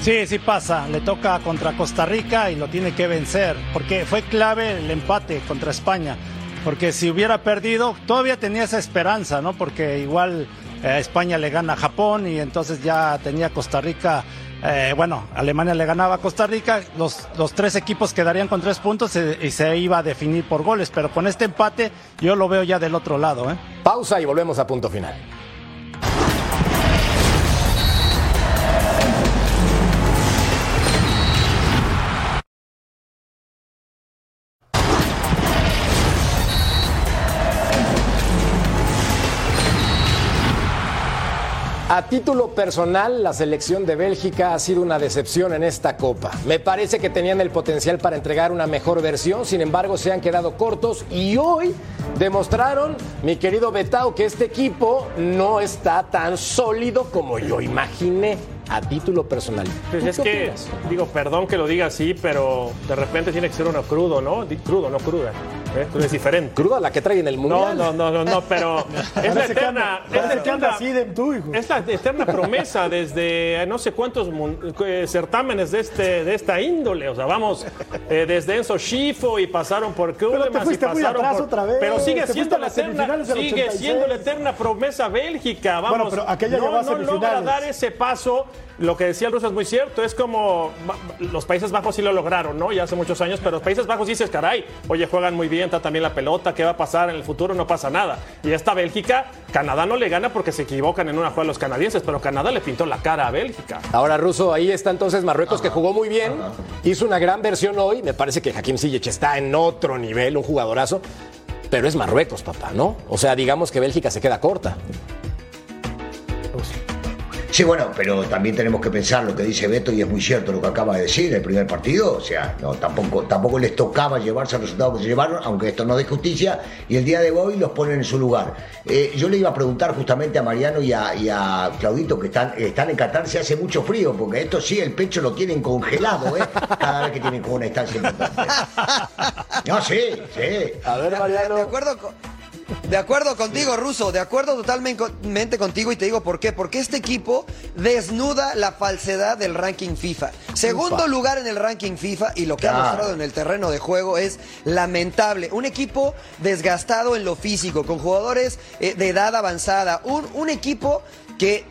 Sí, sí pasa. Le toca contra Costa Rica y lo tiene que vencer, porque fue clave el empate contra España. Porque si hubiera perdido, todavía tenía esa esperanza, ¿no? Porque igual eh, España le gana a Japón y entonces ya tenía Costa Rica. Eh, bueno, Alemania le ganaba a Costa Rica, los, los tres equipos quedarían con tres puntos eh, y se iba a definir por goles, pero con este empate yo lo veo ya del otro lado. ¿eh? Pausa y volvemos a punto final. A título personal, la selección de Bélgica ha sido una decepción en esta Copa. Me parece que tenían el potencial para entregar una mejor versión, sin embargo se han quedado cortos y hoy demostraron, mi querido Betao, que este equipo no está tan sólido como yo imaginé a título personal. Pues ¿Tú es que, opinas? digo, perdón que lo diga así, pero de repente tiene que ser uno crudo, ¿no? Crudo, no cruda. ¿Eh? Cruda es diferente. ¿Cruda la que trae en el No, Mundial? no, no, no, no, pero es la eterna, es la eterna, tú, es la promesa desde no sé cuántos eh, certámenes de este de esta índole, o sea, vamos eh, desde Enzo Schifo y pasaron por Kuhlman y fuiste muy pasaron atrás por otra vez, pero sigue siendo la eterna sigue 86. siendo la eterna promesa Bélgica, vamos. Bueno, pero aquella no, no logra dar ese paso. Lo que decía el ruso es muy cierto, es como los Países Bajos sí lo lograron, ¿no? Ya hace muchos años, pero los Países Bajos dices, caray, oye, juegan muy bien, está también la pelota, ¿qué va a pasar en el futuro? No pasa nada. Y esta Bélgica, Canadá no le gana porque se equivocan en una jugada los canadienses, pero Canadá le pintó la cara a Bélgica. Ahora, Ruso, ahí está entonces Marruecos que jugó muy bien, hizo una gran versión hoy. Me parece que Hakim Ziyech está en otro nivel, un jugadorazo. Pero es Marruecos, papá, ¿no? O sea, digamos que Bélgica se queda corta. Sí, bueno, pero también tenemos que pensar lo que dice Beto y es muy cierto lo que acaba de decir, el primer partido, o sea, no, tampoco, tampoco les tocaba llevarse al resultado que se llevaron, aunque esto no es de justicia, y el día de hoy los ponen en su lugar. Eh, yo le iba a preguntar justamente a Mariano y a, y a Claudito, que están, están en Qatar, si hace mucho frío, porque esto sí, el pecho lo tienen congelado, ¿eh? Cada vez que tienen como una instancia importante. No, sí, sí. A ver, De Mariano. acuerdo, con- de acuerdo contigo, Ruso, de acuerdo totalmente contigo y te digo por qué. Porque este equipo desnuda la falsedad del ranking FIFA. Segundo lugar en el ranking FIFA y lo que ha mostrado en el terreno de juego es lamentable. Un equipo desgastado en lo físico, con jugadores eh, de edad avanzada. Un, un equipo que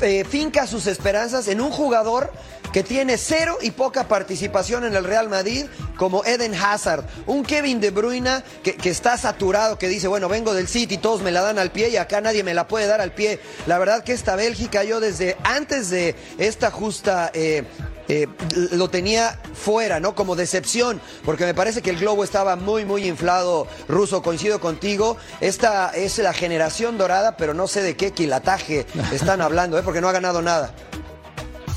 eh, finca sus esperanzas en un jugador que tiene cero y poca participación en el Real Madrid, como Eden Hazard, un Kevin De Bruyne que, que está saturado, que dice, bueno, vengo del City, todos me la dan al pie y acá nadie me la puede dar al pie. La verdad que esta Bélgica, yo desde antes de esta justa... eh, eh, lo tenía fuera, ¿no? Como decepción, porque me parece que el globo estaba muy, muy inflado. Ruso, coincido contigo. Esta es la generación dorada, pero no sé de qué quilataje están hablando, ¿eh? Porque no ha ganado nada.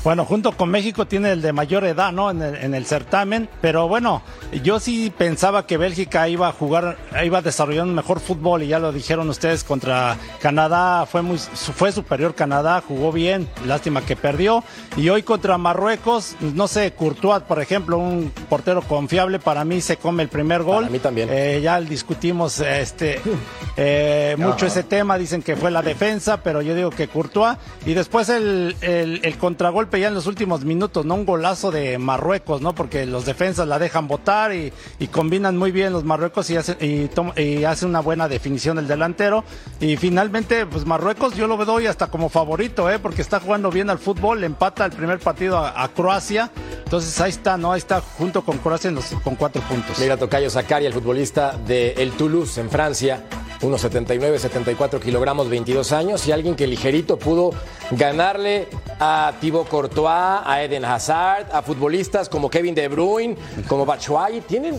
Bueno, junto con México tiene el de mayor edad, ¿no? En el, en el certamen, pero bueno, yo sí pensaba que Bélgica iba a jugar, iba a desarrollar un mejor fútbol y ya lo dijeron ustedes contra Canadá, fue muy, fue superior Canadá, jugó bien, lástima que perdió y hoy contra Marruecos, no sé, Courtois, por ejemplo, un portero confiable para mí se come el primer gol. Para mí también. Eh, ya discutimos este eh, mucho ese tema, dicen que fue la defensa, pero yo digo que Courtois y después el, el, el contragolpe ya en los últimos minutos, ¿no? Un golazo de Marruecos, ¿no? Porque los defensas la dejan botar y, combinan muy bien los Marruecos y hace, una buena definición el delantero. Y finalmente, pues Marruecos yo lo doy hasta como favorito, ¿eh? Porque está jugando bien al fútbol, le empata el primer partido a, Croacia. Entonces ahí está, ¿no? Ahí está junto con Croacia con cuatro puntos. Mira, Tocayo Zakari, el futbolista de El Toulouse en Francia, unos 79, 74 kilogramos, 22 años, y alguien que ligerito pudo ganarle a Thibaut Courtois, a Eden Hazard, a futbolistas como Kevin De Bruyne, como Batshuayi. Tienen,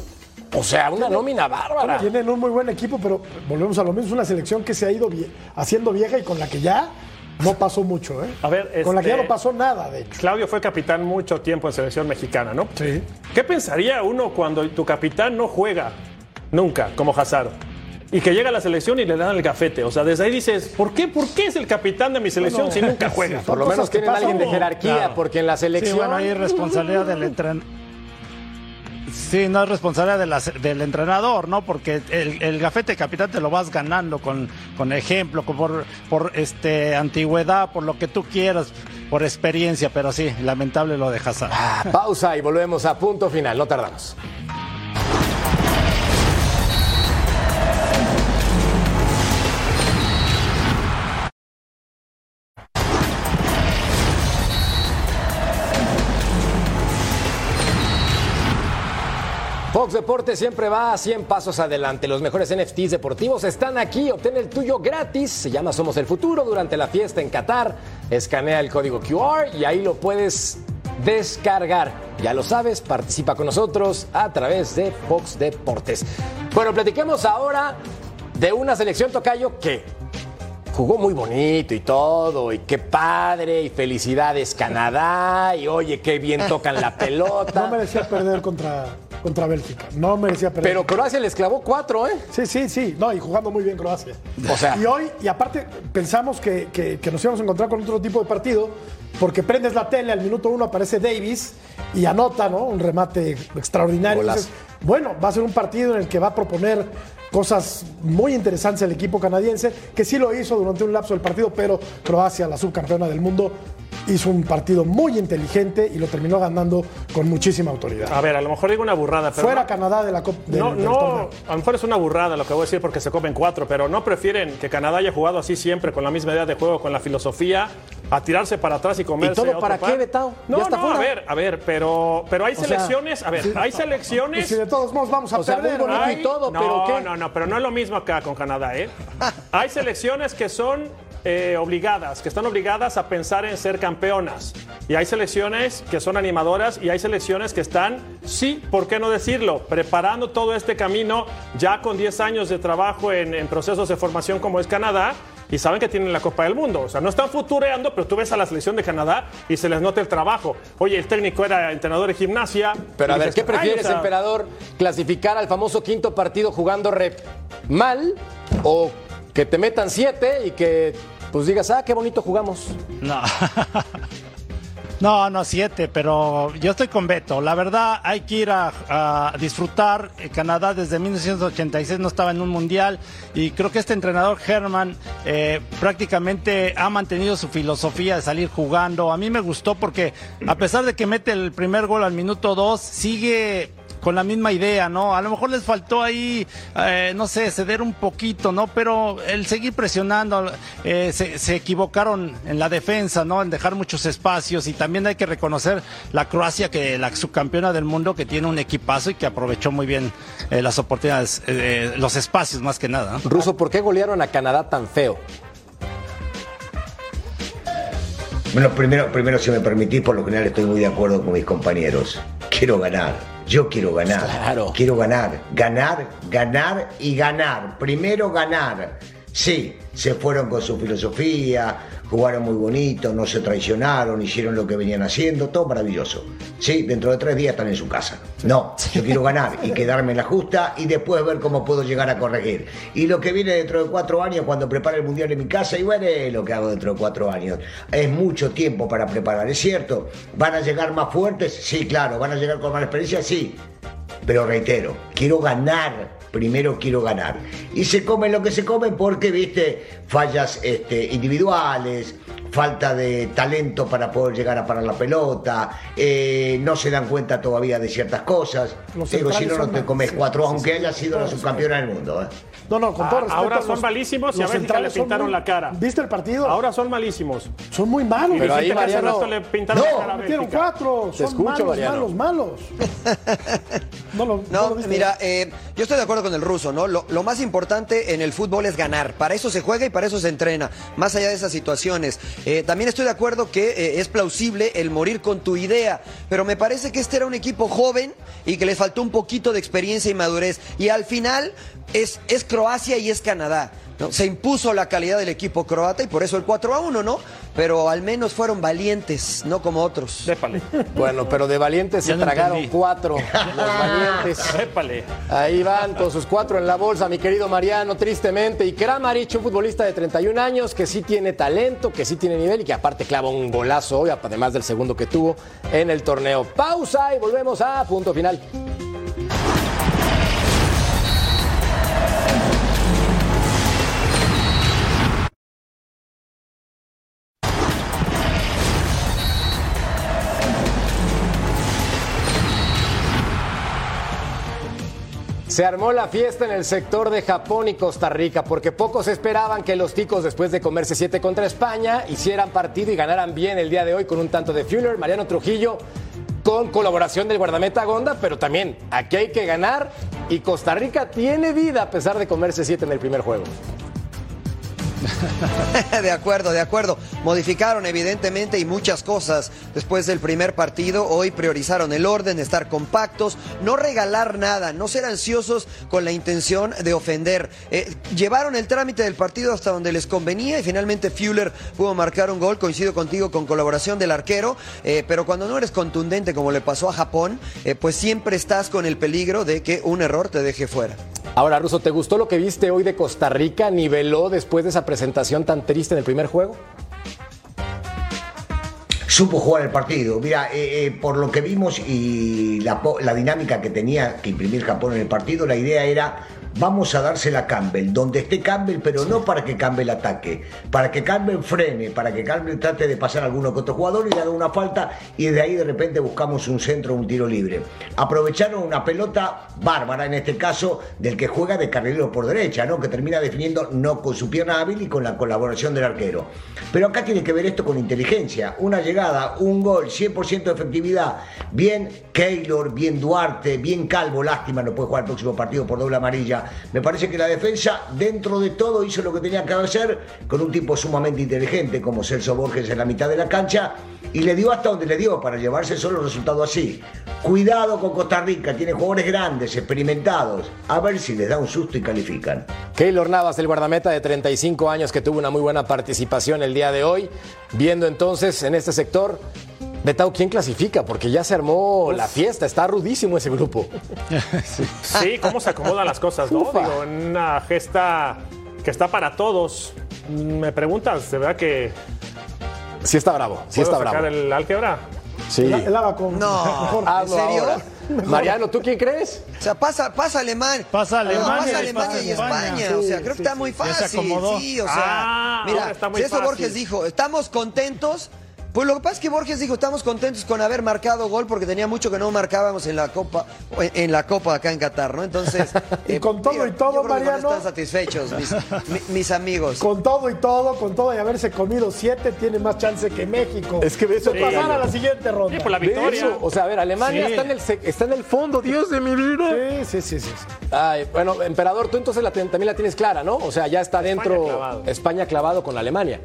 o sea, una nómina bárbara. Tienen un muy buen equipo, pero volvemos a lo mismo. Es una selección que se ha ido vie- haciendo vieja y con la que ya no pasó mucho. ¿eh? A ver, Con la que ya este- no pasó nada, de hecho. Claudio fue capitán mucho tiempo en selección mexicana, ¿no? Sí. ¿Qué pensaría uno cuando tu capitán no juega nunca, como Hazard? Y que llega a la selección y le dan el gafete. O sea, desde ahí dices, ¿por qué, ¿por qué es el capitán de mi selección Bueno, si nunca juega? Por lo menos que tienen a alguien de jerarquía, Claro. porque en la Sí, selección. bueno, ahí es responsabilidad del entrenador. Sí, no es responsabilidad de la- del entrenador, ¿no? Porque el, el gafete capitán te lo vas ganando con, con ejemplo, con- por, por este antigüedad, por lo que tú quieras, por experiencia, pero sí, lamentable lo de Hazard. Ah, Pausa y volvemos a punto final, no tardamos. Fox Deportes siempre va a 100 pasos adelante. Los mejores NFTs deportivos están aquí. Obtén el tuyo gratis. Se llama Somos el Futuro durante la fiesta en Qatar. Escanea el código QR y ahí lo puedes descargar. Ya lo sabes, participa con nosotros a través de Fox Deportes. Bueno, platiquemos ahora de una selección tocayo que jugó muy bonito y todo, y qué padre, y felicidades Canadá, y oye, qué bien tocan la pelota. No merecía perder contra, contra Bélgica. No merecía perder. Pero Croacia les clavó cuatro, ¿eh? Sí, sí, sí. No, y jugando muy bien Croacia. O sea- Y hoy, y aparte, pensamos que, que- que nos íbamos a encontrar con otro tipo de partido, porque prendes la tele, al minuto uno aparece Davis y anota, ¿no? Un remate extraordinario. Bueno, va a ser un partido en el que va a proponer cosas muy interesantes el equipo canadiense, que sí lo hizo durante un lapso del partido, pero Croacia, la subcampeona del mundo, hizo un partido muy inteligente y lo terminó ganando con muchísima autoridad. A ver, a lo mejor digo una burrada, pero. Fuera no- Canadá de la Copa No, del no, torneo. a lo mejor es una burrada lo que voy a decir porque se comen cuatro, pero no prefieren que Canadá haya jugado así siempre, con la misma idea de juego, con la filosofía, a tirarse para atrás y comerse. todo otro para par. qué, Betao? No, no, fuera. a ver, a ver, pero, pero hay selecciones, a ver, sí. hay selecciones. si de todos modos vamos a O sea, muy bonito y todo, no, pero ¿qué? no, no, pero no es lo mismo acá con Canadá, ¿eh? Hay selecciones que son eh, obligadas, que están obligadas a pensar en ser campeonas. Y hay selecciones que son animadoras y hay selecciones que están, sí, ¿por qué no decirlo? Preparando todo este camino ya con 10 años de trabajo en, en procesos de formación como es Canadá. Y saben que tienen la Copa del Mundo. O sea, no están futureando, pero tú ves a la selección de Canadá y se les nota el trabajo. Oye, el técnico era entrenador de gimnasia. Pero a ver, ¿qué "Ay, prefieres, o sea, emperador? ¿Clasificar al famoso quinto partido jugando rep mal o que te metan siete y que pues digas, ah, qué bonito jugamos? No. No, no, siete, pero yo estoy con Beto. La verdad, hay que ir a, a disfrutar. Eh, Canadá desde 1986 no estaba en un mundial y creo que este entrenador Herman eh, prácticamente ha mantenido su filosofía de salir jugando. A mí me gustó porque a pesar de que mete el primer gol al minuto dos, sigue con la misma idea, ¿no? A lo mejor les faltó ahí, eh, no sé, ceder un poquito, ¿no? Pero el seguir presionando, eh, se, se equivocaron en la defensa, ¿no? En dejar muchos espacios y también hay que reconocer la Croacia, que la subcampeona del mundo, que tiene un equipazo y que aprovechó muy bien eh, las oportunidades, eh, los espacios más que nada. ¿no? Ruso, ¿por qué golearon a Canadá tan feo? Bueno, primero, primero, si me permitís, por lo general estoy muy de acuerdo con mis compañeros. Quiero ganar. Yo quiero ganar. Claro. Quiero ganar. Ganar, ganar y ganar. Primero ganar. Sí, se fueron con su filosofía, jugaron muy bonito, no se traicionaron, hicieron lo que venían haciendo, todo maravilloso. Sí, dentro de tres días están en su casa. No, yo quiero ganar y quedarme en la justa y después ver cómo puedo llegar a corregir. Y lo que viene dentro de cuatro años, cuando prepare el mundial en mi casa, y bueno, es lo que hago dentro de cuatro años. Es mucho tiempo para preparar, es cierto. ¿Van a llegar más fuertes? Sí, claro. ¿Van a llegar con más experiencia? Sí. Pero reitero, quiero ganar primero quiero ganar. Y se come lo que se come porque, viste, fallas este, individuales, falta de talento para poder llegar a parar la pelota, eh, no se dan cuenta todavía de ciertas cosas. Los Digo, si no, no te comes cuatro, sí, aunque sí, haya sí, sido la subcampeona del mundo. ¿eh? No, no, con todo Ah, respeto. ahora los- son malísimos y a Bélgica le pintaron muy- la cara. ¿Viste el partido? Ahora son malísimos. son muy malos. Pero ahí, Mariano- le pintaron la cara metieron cuatro. Te Son escucho, malos, Mariano. malos, malos. No, lo, No, lo viste. mira, eh, yo estoy de acuerdo con el ruso, ¿no? Lo, lo más importante en el fútbol es ganar. Para eso se juega y para eso se entrena, más allá de esas situaciones. Eh, también estoy de acuerdo que eh, es plausible el morir con tu idea, pero me parece que este era un equipo joven y que le faltó un poquito de experiencia y madurez. Y al final es, es Croacia y es Canadá. ¿no? Se impuso la calidad del equipo croata y por eso el 4 a 1, ¿no? Pero al menos fueron valientes, no como otros. Dépale. Bueno, pero de valientes se no tragaron entendí. cuatro. Los valientes. Dépale. Ahí van con sus cuatro en la bolsa, mi querido Mariano, tristemente. Y Kramaric, un futbolista de 31 años que sí tiene talento, que sí tiene nivel y que aparte clava un golazo hoy, además del segundo que tuvo en el torneo. Pausa y volvemos a punto final. Se armó la fiesta en el sector de Japón y Costa Rica porque pocos esperaban que los ticos después de comerse siete contra España hicieran partido y ganaran bien el día de hoy con un tanto de Fuller, Mariano Trujillo con colaboración del guardameta Gonda, pero también aquí hay que ganar y Costa Rica tiene vida a pesar de comerse siete en el primer juego. De acuerdo, de acuerdo. Modificaron evidentemente y muchas cosas después del primer partido. Hoy priorizaron el orden, estar compactos, no regalar nada, no ser ansiosos con la intención de ofender. Eh, llevaron el trámite del partido hasta donde les convenía y finalmente Fuller pudo marcar un gol. Coincido contigo con colaboración del arquero, eh, pero cuando no eres contundente como le pasó a Japón, eh, pues siempre estás con el peligro de que un error te deje fuera. Ahora, Russo, ¿te gustó lo que viste hoy de Costa Rica? ¿Niveló después de esa presentación tan triste en el primer juego? supo jugar el partido. Mira, eh, eh, por lo que vimos y la dinámica que tenía que imprimir Japón en el partido, la idea era vamos a dársela a Campbell, donde esté Campbell, pero no para que Campbell ataque, para que Campbell frene, para que Campbell trate de pasar a alguno que otro jugador y le haga una falta y de ahí de repente buscamos un centro, un tiro libre. Aprovecharon una pelota bárbara, en este caso, del que juega de carrilero por derecha, ¿no? que termina definiendo no con su pierna hábil y con la colaboración del arquero. Pero acá tiene que ver esto con inteligencia, una llegada, un gol, 100% de efectividad, bien Keylor, bien Duarte, bien Calvo, lástima, no puede jugar el próximo partido por doble amarilla. Me parece que la defensa, dentro de todo, hizo lo que tenía que hacer con un tipo sumamente inteligente como Celso Borges en la mitad de la cancha y le dio hasta donde le dio para llevarse solo el resultado así. Cuidado con Costa Rica, tiene jugadores grandes, experimentados, a ver si les da un susto y califican. Keylor Navas, el guardameta de 35 años que tuvo una muy buena participación el día de hoy. Viendo entonces en este sector, Betao, ¿quién clasifica? Porque ya se armó la fiesta, está rudísimo ese grupo. Sí, cómo se acomodan las cosas, ¿no? Digo, en una gesta que está para todos. Me preguntas, ¿de verdad que Sí está bravo, sí puedo está sacar bravo. el álgebra? Sí. El, con. No. mejor. ¿En serio? ahora. Mariano, ¿tú quién crees? O sea, pasa, pasa Alemania. Pasa No, Alemania pasa y Alemania pasa y España. España. o sea, Sí, creo que sí, está muy fácil. Sí, o sea, Ah, mira, está muy si eso fácil. Borges dijo, estamos contentos. Pues lo que pasa es que Borges dijo, estamos contentos con haber marcado gol porque tenía mucho que no marcábamos en la Copa, en en la Copa acá en Qatar, ¿no? Entonces, Y con todo y todo, Mariano. están satisfechos mis, mi- mis amigos. Con todo y todo, con todo y haberse comido siete, tiene más chance que México. Es que eso te pasar a la siguiente ronda. Sí, por la victoria. eso, o sea, a ver, Alemania Sí. está, en el, sec- está en el fondo, Dios de mi vida. Sí, sí, sí, sí. sí. Ay, bueno, emperador, tú entonces la, también la tienes clara, ¿no? O sea, ya está dentro clavado. España clavado con Alemania.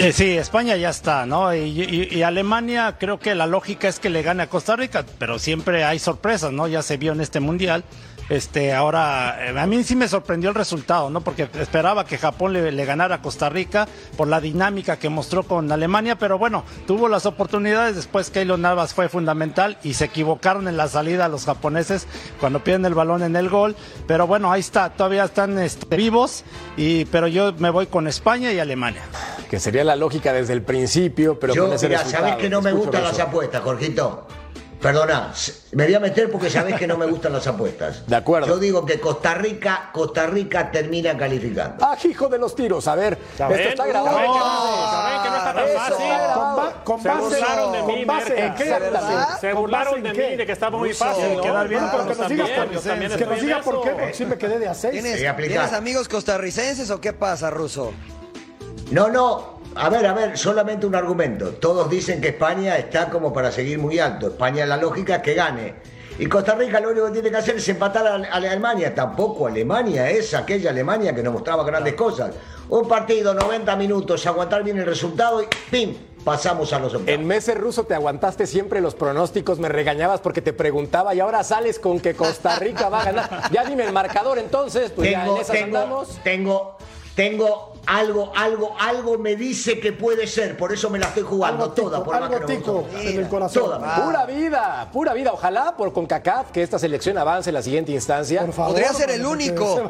Eh, sí, España ya está, ¿no? Y, y- y Alemania creo que la lógica es que le gane a Costa Rica, pero siempre hay sorpresas, ¿no? Ya se vio en este mundial Este, ahora, eh, a mí sí me sorprendió el resultado, ¿no? Porque esperaba que Japón le, ganara a Costa Rica por la dinámica que mostró con Alemania, pero bueno, tuvo las oportunidades. Después Keylor Navas fue fundamental y se equivocaron en la salida los japoneses cuando pierden el balón en el gol. Pero bueno, ahí está, todavía están este, vivos, y, pero yo me voy con España y Alemania. Que sería la lógica desde el principio, pero Yo, con ese mira, sabés que no me gustan las apuestas, Jorgito. Perdona, me voy a meter porque sabés que no me gustan las apuestas. De acuerdo. Yo digo que Costa Rica, Costa Rica termina calificando. Ah, hijo de los tiros. A ver, ¿Ya esto está ¿Ya grabado. ven que no- que está tan fácil? Con, ba- con Se burlaron de mí, con base en qué. Se ¿Con burlaron de mí, de que estaba muy fácil. quedar bien Pero que nos digas por, qué, porque sí me quedé de a seis. ¿Tienes, Sí, aplicar. ¿Tienes amigos costarricenses o qué pasa, Ruso? No, no. A ver, a ver, solamente un argumento. Todos dicen que España está como para seguir muy alto. España la lógica es que gane. Y Costa Rica lo único que tiene que hacer es empatar a, Alemania. Tampoco Alemania es aquella Alemania que nos mostraba grandes cosas. Un partido, 90 minutos, aguantar bien el resultado y ¡pim! Pasamos a los octavos. En meses ruso te aguantaste siempre los pronósticos, me regañabas porque te preguntaba y ahora sales con que Costa Rica va a ganar. Ya dime el marcador entonces, pues ya en tengo, esas tengo, andamos. tengo, tengo algo, algo, algo me dice que puede ser. Por eso me la estoy jugando Algo toda. tico, Por algo no tico en el corazón. Toda. Pura vida, pura vida. Ojalá por CONCACAF que esta selección avance en la siguiente instancia. Por favor, Podría ser el único.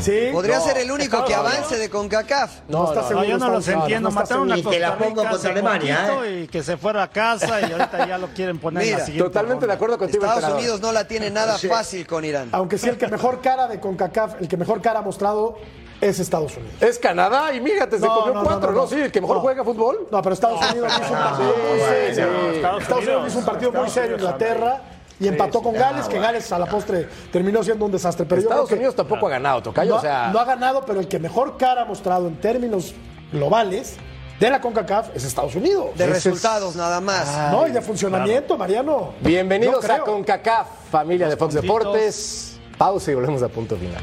Sí. Podría No, ser el único que avance de CONCACAF. No, está no, seguro. No, yo no está los entiendo. está Mataron a la Costa pongo Rica contra Alemania, ¿eh? y que se fuera a casa y ahorita ya lo quieren poner en Mira, la siguiente Totalmente de acuerdo contigo, Estados. Unidos no la tiene nada Sí. fácil con Irán. Aunque sí, el que mejor cara de CONCACAF, el que mejor cara ha mostrado es Estados Unidos. Es Canadá y fíjate, se No, comió no, no, cuatro, ¿no? no, Sí, el que mejor no. juega fútbol. No, pero Estados Unidos hizo un partido muy serio. Estados, Unidos hizo un partido muy serio en Inglaterra y empató con Gales, que Gales a la postre terminó siendo un desastre. Pero Estados Unidos tampoco ha ganado, Tocayo. no, o sea, no ha ganado, pero el que mejor cara ha mostrado en términos globales de la CONCACAF es Estados Unidos. De Ese es- resultados nada más. No, y de funcionamiento, Mariano. bienvenidos Yo a. CONCACAF, familia de Fox puntitos. Deportes. Pausa y volvemos a punto final.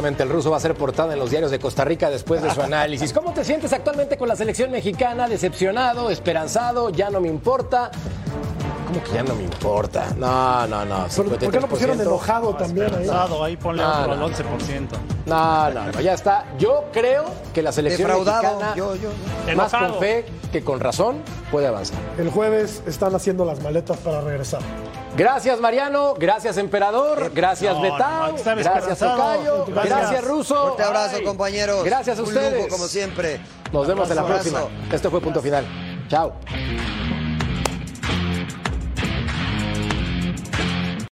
Seguramente el ruso va a ser portada en los diarios de Costa Rica después de su análisis. ¿Cómo te sientes actualmente con la selección mexicana? ¿Decepcionado? ¿Esperanzado? ¿Ya no me importa? ¿Cómo que ya no me importa? No, no, no. ¿Por, por qué no pusieron 53%. enojado también ahí? Pasado, ahí ponle No, otro no. al 11%. No, no, no, ya está. Yo creo que la selección Defraudado. mexicana, Yo, yo. más Enojado. con fe que con razón, puede avanzar. El jueves están haciendo las maletas para regresar. Gracias, Mariano. Gracias, Emperador. Gracias, No, Betao. no, estaba gracias. Tocayo. Gracias. Gracias, Ruso. Fuerte abrazo, Ay. compañeros. Gracias a Un ustedes. lujo, como siempre. Nos vemos en la Abrazo. próxima. Esto fue Punto Final. Chao.